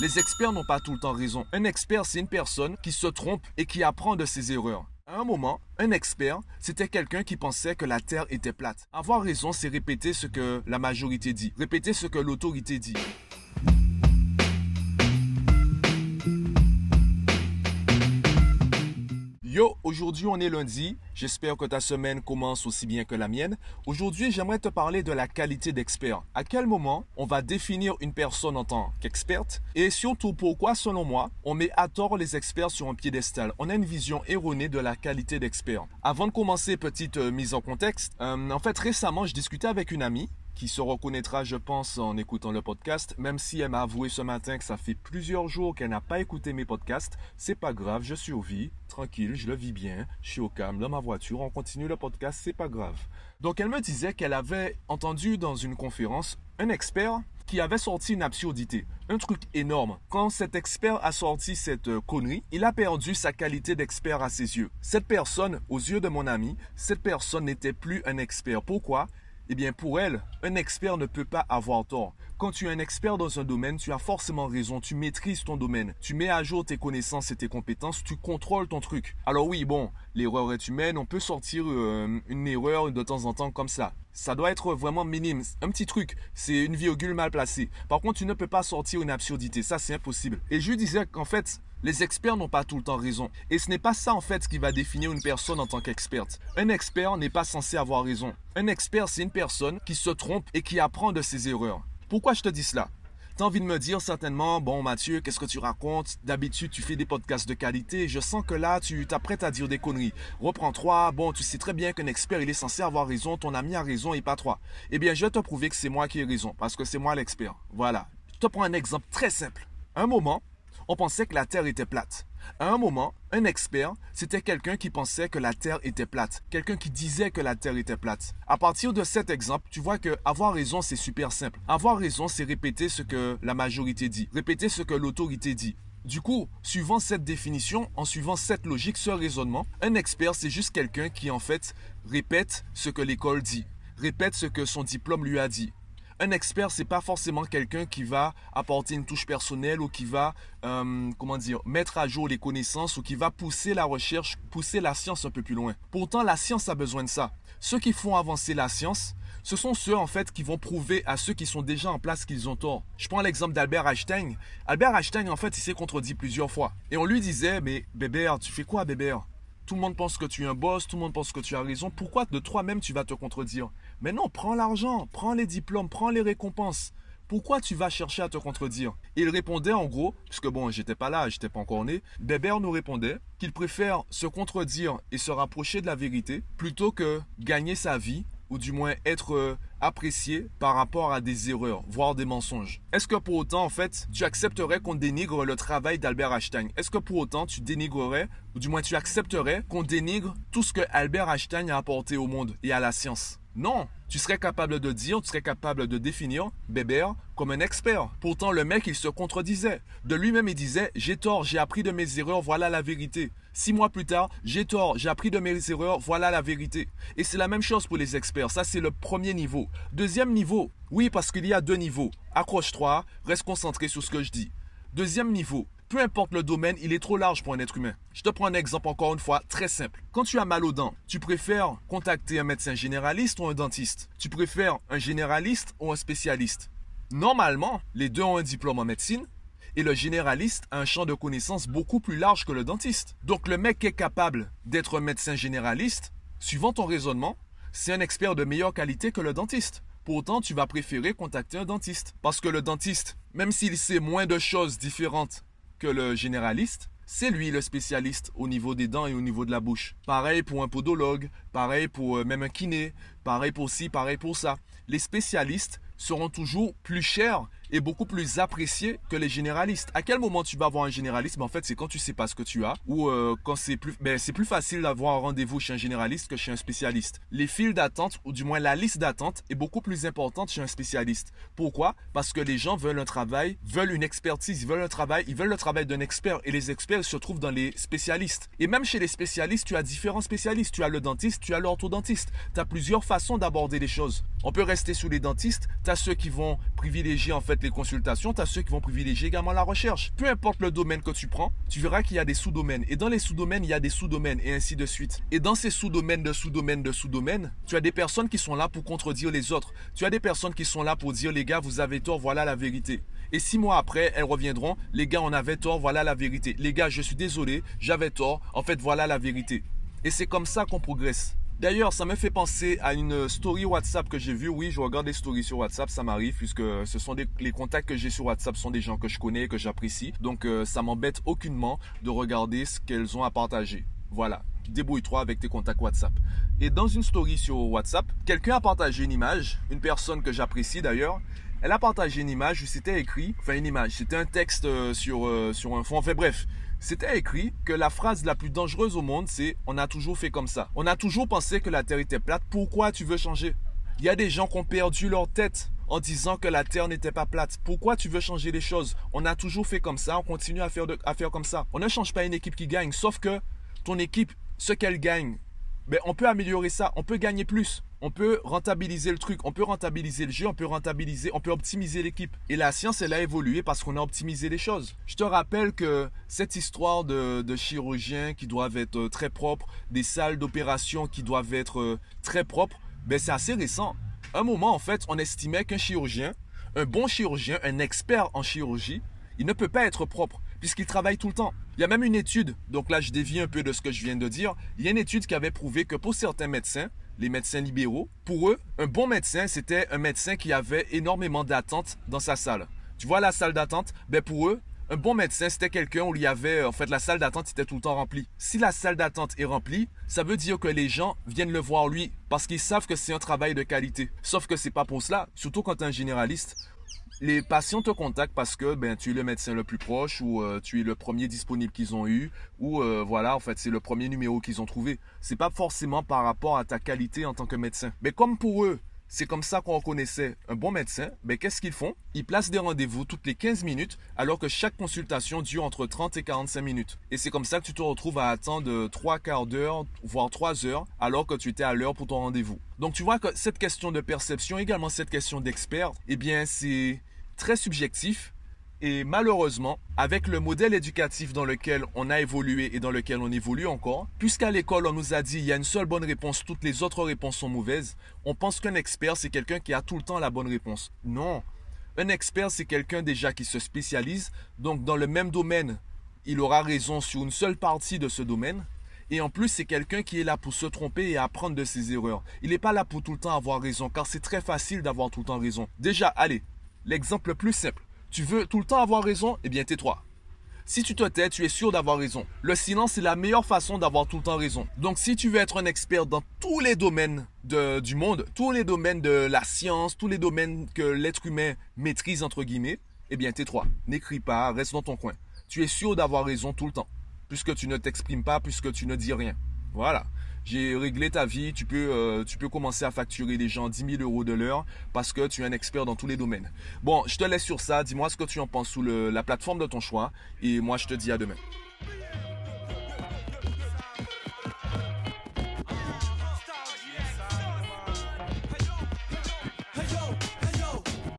Les experts n'ont pas tout le temps raison. Un expert, c'est une personne qui se trompe et qui apprend de ses erreurs. À un moment, un expert, c'était quelqu'un qui pensait que la Terre était plate. Avoir raison, c'est répéter ce que la majorité dit, répéter ce que l'autorité dit. Yo, aujourd'hui on est lundi. J'espère que ta semaine commence aussi bien que la mienne. Aujourd'hui, j'aimerais te parler de la qualité d'expert. À quel moment on va définir une personne en tant qu'experte? Et surtout pourquoi, selon moi, on met à tort les experts sur un piédestal? On a une vision erronée de la qualité d'expert. Avant de commencer, petite euh, mise en contexte. Euh, en fait, récemment, je discutais avec une amie qui se reconnaîtra, je pense, en écoutant le podcast, même si elle m'a avoué ce matin que ça fait plusieurs jours qu'elle n'a pas écouté mes podcasts. C'est pas grave, je vie, tranquille, je le vis bien, je suis au calme dans ma voiture, on continue le podcast, c'est pas grave. Donc elle me disait qu'elle avait entendu dans une conférence un expert qui avait sorti une absurdité, un truc énorme. Quand cet expert a sorti cette euh, connerie, il a perdu sa qualité d'expert à ses yeux. Cette personne, aux yeux de mon ami, cette personne n'était plus un expert. Pourquoi? Eh bien, pour elle, un expert ne peut pas avoir tort. Quand tu es un expert dans un domaine, tu as forcément raison, tu maîtrises ton domaine, tu mets à jour tes connaissances et tes compétences, tu contrôles ton truc. Alors oui, bon, l'erreur est humaine, on peut sortir euh, une erreur de temps en temps comme ça. Ça doit être vraiment minime, un petit truc, c'est une virgule mal placée. Par contre, tu ne peux pas sortir une absurdité, ça c'est impossible. Et je disais qu'en fait, les experts n'ont pas tout le temps raison. Et ce n'est pas ça en fait qui va définir une personne en tant qu'experte. Un expert n'est pas censé avoir raison. Un expert, c'est une personne qui se trompe et qui apprend de ses erreurs. Pourquoi je te dis cela? T'as envie de me dire certainement, bon Mathieu, qu'est-ce que tu racontes? D'habitude, tu fais des podcasts de qualité. Je sens que là, tu t'apprêtes à dire des conneries. Reprends-toi. Bon, tu sais très bien qu'un expert, il est censé avoir raison. Ton ami a raison et pas toi. Eh bien, je vais te prouver que c'est moi qui ai raison parce que c'est moi l'expert. Voilà. Je te prends un exemple très simple. Un moment, on pensait que la Terre était plate. À un moment, un expert, c'était quelqu'un qui pensait que la Terre était plate, quelqu'un qui disait que la Terre était plate. À partir de cet exemple, tu vois que avoir raison, c'est super simple. Avoir raison, c'est répéter ce que la majorité dit, répéter ce que l'autorité dit. Du coup, suivant cette définition, en suivant cette logique, ce raisonnement, un expert, c'est juste quelqu'un qui en fait répète ce que l'école dit, répète ce que son diplôme lui a dit, un expert, c'est pas forcément quelqu'un qui va apporter une touche personnelle ou qui va, euh, mettre à jour les connaissances ou qui va pousser la recherche, pousser la science un peu plus loin. Pourtant, la science a besoin de ça. Ceux qui font avancer la science, ce sont ceux en fait qui vont prouver à ceux qui sont déjà en place qu'ils ont tort. Je prends l'exemple d'Albert Einstein. Albert Einstein, en fait, il s'est contredit plusieurs fois. Et on lui disait, mais Bébert, tu fais quoi, Bébert? Tout le monde pense que tu es un boss, tout le monde pense que tu as raison. Pourquoi de toi-même tu vas te contredire? Mais non, prends l'argent, prends les diplômes, prends les récompenses. Pourquoi tu vas chercher à te contredire? Il répondait en gros, puisque bon, j'étais pas là, j'étais pas encore né, Bébert nous répondait qu'il préfère se contredire et se rapprocher de la vérité plutôt que gagner sa vie ou du moins être euh, apprécié par rapport à des erreurs, voire des mensonges. Est-ce que pour autant, en fait, tu accepterais qu'on dénigre le travail d'Albert Einstein? Est-ce que pour autant, tu dénigrerais, ou du moins tu accepterais qu'on dénigre tout ce que Albert Einstein a apporté au monde et à la science? Non, tu serais capable de dire, tu serais capable de définir Bébert comme un expert. Pourtant, le mec, il se contredisait. De lui-même, il disait, j'ai tort, j'ai appris de mes erreurs, voilà la vérité. Six mois plus tard, j'ai tort, j'ai appris de mes erreurs, voilà la vérité. Et c'est la même chose pour les experts. Ça, c'est le premier niveau. Deuxième niveau, oui, parce qu'il y a deux niveaux. Accroche-toi, reste concentré sur ce que je dis. Deuxième niveau, peu importe le domaine, il est trop large pour un être humain. Je te prends un exemple encore une fois très simple. Quand tu as mal aux dents, tu préfères contacter un médecin généraliste ou un dentiste? Tu préfères un généraliste ou un spécialiste? Normalement, les deux ont un diplôme en médecine et le généraliste a un champ de connaissances beaucoup plus large que le dentiste. Donc le mec qui est capable d'être un médecin généraliste, suivant ton raisonnement, c'est un expert de meilleure qualité que le dentiste. Pourtant, tu vas préférer contacter un dentiste. Parce que le dentiste, même s'il sait moins de choses différentes que le généraliste, c'est lui le spécialiste au niveau des dents et au niveau de la bouche. Pareil pour un podologue, pareil pour euh, même un kiné, pareil pour ci, pareil pour ça. Les spécialistes seront toujours plus chers est beaucoup plus apprécié que les généralistes. À quel moment tu vas voir un généraliste? Ben, En fait, c'est quand tu sais pas ce que tu as ou euh, quand c'est plus, ben, c'est plus facile d'avoir un rendez-vous chez un généraliste que chez un spécialiste. Les files d'attente ou du moins la liste d'attente est beaucoup plus importante chez un spécialiste. Pourquoi? Parce que les gens veulent un travail, veulent une expertise, ils veulent un travail, ils veulent le travail d'un expert et les experts se trouvent dans les spécialistes. Et même chez les spécialistes, tu as différents spécialistes. Tu as le dentiste, tu as l'orthodontiste. Tu as plusieurs façons d'aborder les choses. On peut rester sous les dentistes. Tu as ceux qui vont privilégier en fait les consultations, tu as ceux qui vont privilégier également la recherche. Peu importe le domaine que tu prends, tu verras qu'il y a des sous-domaines. Et dans les sous-domaines, il y a des sous-domaines et ainsi de suite. Et dans ces sous-domaines de sous-domaines de sous-domaines, tu as des personnes qui sont là pour contredire les autres. Tu as des personnes qui sont là pour dire les gars, vous avez tort, voilà la vérité. Et six mois après, elles reviendront, les gars, on avait tort, voilà la vérité. Les gars, je suis désolé, j'avais tort, en fait, voilà la vérité. Et c'est comme ça qu'on progresse. D'ailleurs, ça me fait penser à une story WhatsApp que j'ai vue. Oui, je regarde des stories sur WhatsApp, ça m'arrive puisque ce sont des, les contacts que j'ai sur WhatsApp sont des gens que je connais, que j'apprécie. Donc, euh, ça m'embête aucunement de regarder ce qu'elles ont à partager. Voilà, débrouille-toi avec tes contacts WhatsApp. Et dans une story sur WhatsApp, quelqu'un a partagé une image, une personne que j'apprécie d'ailleurs. Elle a partagé une image où c'était écrit, enfin une image, c'était un texte euh, sur, euh, sur un fond. Enfin bref, c'était écrit que la phrase la plus dangereuse au monde, c'est on a toujours fait comme ça. On a toujours pensé que la Terre était plate. Pourquoi tu veux changer? Il y a des gens qui ont perdu leur tête en disant que la Terre n'était pas plate. Pourquoi tu veux changer les choses? On a toujours fait comme ça, on continue à faire, comme ça. On ne change pas une équipe qui gagne, sauf que ton équipe, ce qu'elle gagne, ben, on peut améliorer ça, on peut gagner plus. On peut rentabiliser le truc, on peut rentabiliser le jeu, on peut rentabiliser, on peut optimiser l'équipe. Et la science, elle a évolué parce qu'on a optimisé les choses. Je te rappelle que cette histoire de, chirurgiens qui doivent être euh, très propres, des salles d'opération qui doivent être euh, très propres, ben c'est assez récent. un moment, en fait, on estimait qu'un chirurgien, un bon chirurgien, un expert en chirurgie, il ne peut pas être propre puisqu'il travaille tout le temps. Il y a même une étude, donc là je dévie un peu de ce que je viens de dire, il y a une étude qui avait prouvé que pour certains médecins, les médecins libéraux, pour eux, un bon médecin, c'était un médecin qui avait énormément d'attentes dans sa salle. Tu vois la salle d'attente? Ben pour eux, un bon médecin, c'était quelqu'un où il y avait, en fait, la salle d'attente était tout le temps remplie. Si la salle d'attente est remplie, ça veut dire que les gens viennent le voir lui parce qu'ils savent que c'est un travail de qualité. Sauf que c'est pas pour cela, surtout quand tu es un généraliste les patients te contactent parce que ben, tu es le médecin le plus proche ou euh, tu es le premier disponible qu'ils ont eu ou euh, voilà, en fait, c'est le premier numéro qu'ils ont trouvé. C'est pas forcément par rapport à ta qualité en tant que médecin. Mais comme pour eux, c'est comme ça qu'on reconnaissait un bon médecin, ben, qu'est-ce qu'ils font? Ils placent des rendez-vous toutes les 15 minutes alors que chaque consultation dure entre 30 et 45 minutes. Et c'est comme ça que tu te retrouves à attendre 3 quarts d'heure, voire 3 heures, alors que tu étais à l'heure pour ton rendez-vous. Donc tu vois que cette question de perception, également cette question d'expert, eh bien c'est très subjectif. Et malheureusement, avec le modèle éducatif dans lequel on a évolué et dans lequel on évolue encore, puisqu'à l'école on nous a dit il y a une seule bonne réponse, toutes les autres réponses sont mauvaises, on pense qu'un expert c'est quelqu'un qui a tout le temps la bonne réponse. Non, un expert c'est quelqu'un déjà qui se spécialise, donc dans le même domaine, il aura raison sur une seule partie de ce domaine. Et en plus, c'est quelqu'un qui est là pour se tromper et apprendre de ses erreurs. Il n'est pas là pour tout le temps avoir raison, car c'est très facile d'avoir tout le temps raison. Déjà, allez, L'exemple le plus simple. Tu veux tout le temps avoir raison Eh bien, tais-toi. Si tu te tais, tu es sûr d'avoir raison. Le silence est la meilleure façon d'avoir tout le temps raison. Donc si tu veux être un expert dans tous les domaines du monde, tous les domaines de la science, tous les domaines que l'être humain maîtrise, entre guillemets, eh bien tais-toi. N'écris pas, reste dans ton coin. Tu es sûr d'avoir raison tout le temps. Puisque tu ne t'exprimes pas, puisque tu ne dis rien. Voilà j'ai réglé ta vie, tu peux, euh, tu peux commencer à facturer des gens 10 000 euros de l'heure parce que tu es un expert dans tous les domaines. Bon, je te laisse sur ça, dis-moi ce que tu en penses sous la plateforme de ton choix et moi je te dis à demain.